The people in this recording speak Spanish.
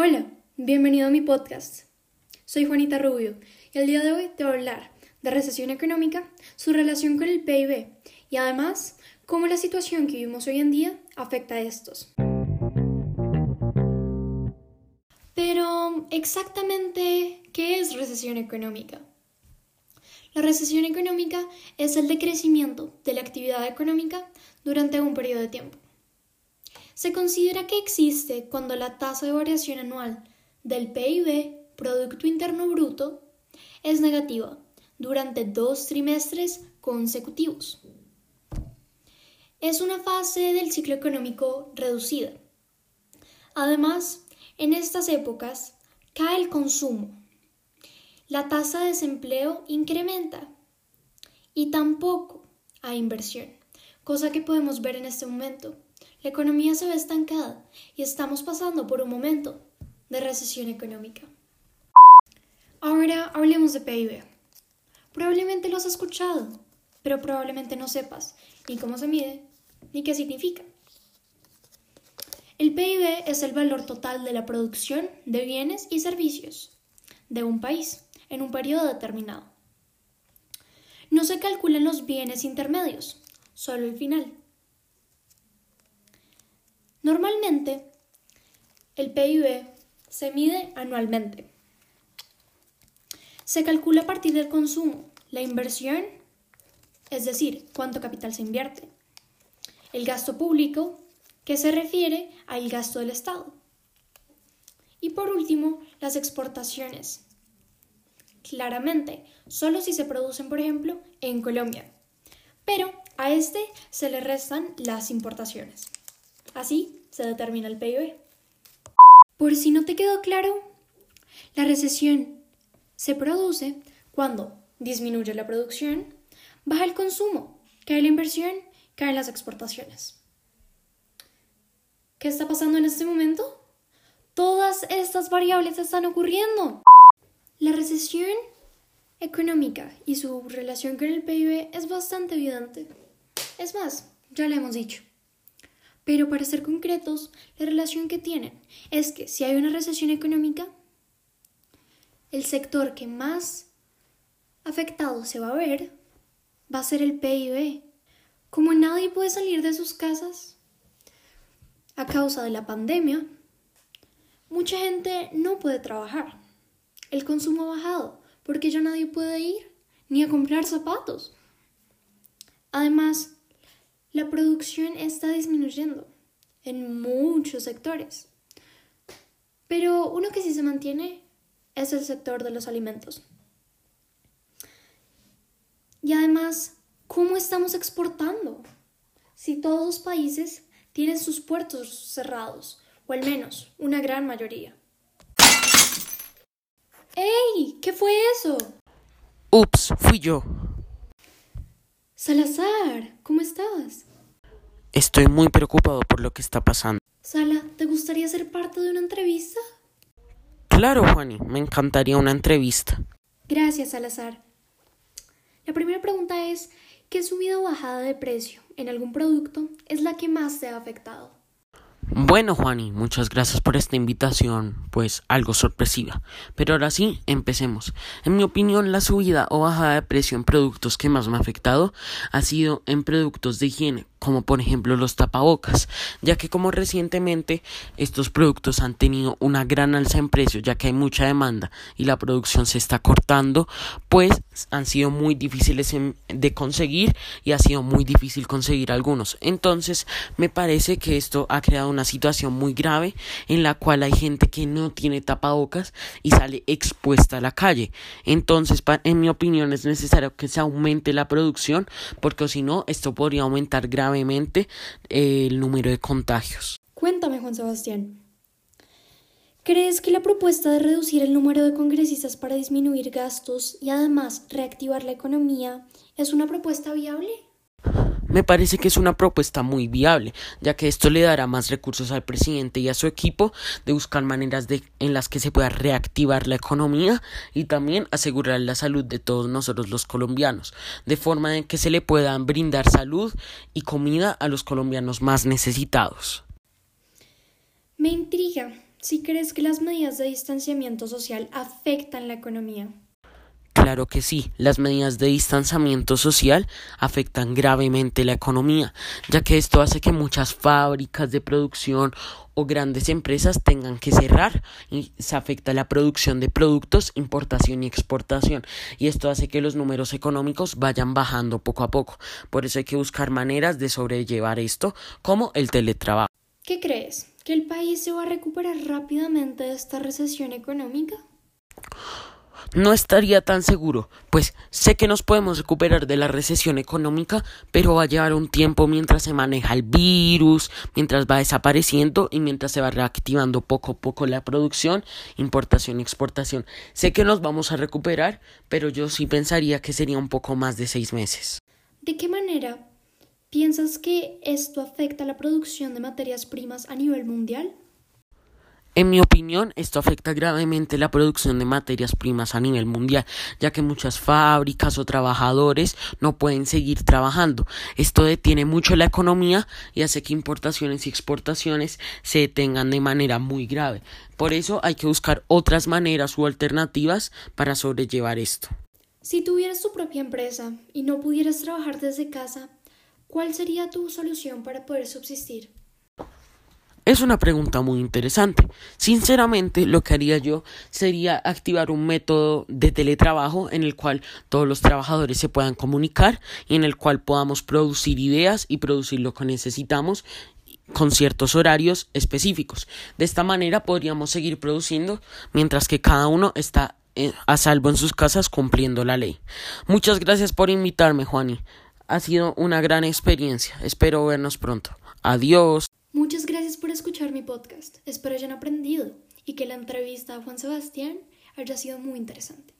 Hola, bienvenido a mi podcast. Soy Juanita Rubio y el día de hoy te voy a hablar de recesión económica, su relación con el PIB y además cómo la situación que vivimos hoy en día afecta a estos. Pero, exactamente, ¿qué es recesión económica? La recesión económica es el decrecimiento de la actividad económica durante un periodo de tiempo. Se considera que existe cuando la tasa de variación anual del PIB, Producto Interno Bruto, es negativa durante dos trimestres consecutivos. Es una fase del ciclo económico reducida. Además, en estas épocas cae el consumo la tasa de desempleo incrementa y tampoco hay inversión, cosa que podemos ver en este momento. La economía se ve estancada y estamos pasando por un momento de recesión económica. Ahora hablemos de PIB. Probablemente lo has escuchado, pero probablemente no sepas ni cómo se mide ni qué significa. El PIB es el valor total de la producción de bienes y servicios de un país en un periodo determinado. No se calculan los bienes intermedios, solo el final. Normalmente, el PIB se mide anualmente. Se calcula a partir del consumo, la inversión, es decir, cuánto capital se invierte, el gasto público, que se refiere al gasto del Estado, y por último, las exportaciones, claramente, solo si se producen, por ejemplo, en Colombia. Pero a este se le restan las importaciones. Así se determina el PIB. Por si no te quedó claro, la recesión se produce cuando disminuye la producción, baja el consumo, cae la inversión, caen las exportaciones. ¿Qué está pasando en este momento? Todas estas variables están ocurriendo. La recesión económica y su relación con el PIB es bastante evidente. Es más, ya lo hemos dicho. Pero para ser concretos, la relación que tienen es que si hay una recesión económica, el sector que más afectado se va a ver va a ser el PIB. Como nadie puede salir de sus casas a causa de la pandemia, mucha gente no puede trabajar el consumo ha bajado porque ya nadie puede ir ni a comprar zapatos. Además, la producción está disminuyendo en muchos sectores. Pero uno que sí se mantiene es el sector de los alimentos. Y además, ¿cómo estamos exportando? Si todos los países tienen sus puertos cerrados, o al menos una gran mayoría. ¡Ey! ¿Qué fue eso? Ups, fui yo. Salazar, ¿cómo estás? Estoy muy preocupado por lo que está pasando. Sala, ¿te gustaría ser parte de una entrevista? Claro, Juani, me encantaría una entrevista. Gracias, Salazar. La primera pregunta es, ¿qué subida o bajada de precio en algún producto es la que más te ha afectado? Bueno, Juani, muchas gracias por esta invitación, pues algo sorpresiva. Pero ahora sí, empecemos. En mi opinión, la subida o bajada de precio en productos que más me ha afectado ha sido en productos de higiene, como por ejemplo los tapabocas, ya que como recientemente estos productos han tenido una gran alza en precio, ya que hay mucha demanda y la producción se está cortando, pues han sido muy difíciles de conseguir y ha sido muy difícil conseguir algunos. Entonces, me parece que esto ha creado una situación muy grave en la cual hay gente que no tiene tapabocas y sale expuesta a la calle. Entonces, en mi opinión, es necesario que se aumente la producción, porque si no, esto podría aumentar gravemente gravemente el número de contagios. Cuéntame, Juan Sebastián. ¿Crees que la propuesta de reducir el número de congresistas para disminuir gastos y además reactivar la economía es una propuesta viable? Me parece que es una propuesta muy viable, ya que esto le dará más recursos al presidente y a su equipo de buscar maneras en las que se pueda reactivar la economía y también asegurar la salud de todos nosotros los colombianos, de forma en que se le puedan brindar salud y comida a los colombianos más necesitados. Me intriga si crees que las medidas de distanciamiento social afectan la economía. Claro que sí, las medidas de distanciamiento social afectan gravemente la economía, ya que esto hace que muchas fábricas de producción o grandes empresas tengan que cerrar y se afecta la producción de productos, importación y exportación. Y esto hace que los números económicos vayan bajando poco a poco. Por eso hay que buscar maneras de sobrellevar esto, como el teletrabajo. ¿Qué crees? ¿Que el país se va a recuperar rápidamente de esta recesión económica? No estaría tan seguro, pues sé que nos podemos recuperar de la recesión económica, pero va a llevar un tiempo mientras se maneja el virus, mientras va desapareciendo y mientras se va reactivando poco a poco la producción, importación y exportación. Sé que nos vamos a recuperar, pero yo sí pensaría que sería un poco más de seis meses. ¿De qué manera piensas que esto afecta la producción de materias primas a nivel mundial? En mi opinión, esto afecta gravemente la producción de materias primas a nivel mundial, ya que muchas fábricas o trabajadores no pueden seguir trabajando. Esto detiene mucho la economía y hace que importaciones y exportaciones se detengan de manera muy grave. Por eso hay que buscar otras maneras u alternativas para sobrellevar esto. Si tuvieras tu propia empresa y no pudieras trabajar desde casa, ¿cuál sería tu solución para poder subsistir? Es una pregunta muy interesante. Sinceramente, lo que haría yo sería activar un método de teletrabajo en el cual todos los trabajadores se puedan comunicar y en el cual podamos producir ideas y producir lo que necesitamos con ciertos horarios específicos. De esta manera podríamos seguir produciendo mientras que cada uno está eh, a salvo en sus casas cumpliendo la ley. Muchas gracias por invitarme, Juani. Ha sido una gran experiencia. Espero vernos pronto. Adiós. Gracias por escuchar mi podcast. Espero hayan aprendido y que la entrevista a Juan Sebastián haya sido muy interesante.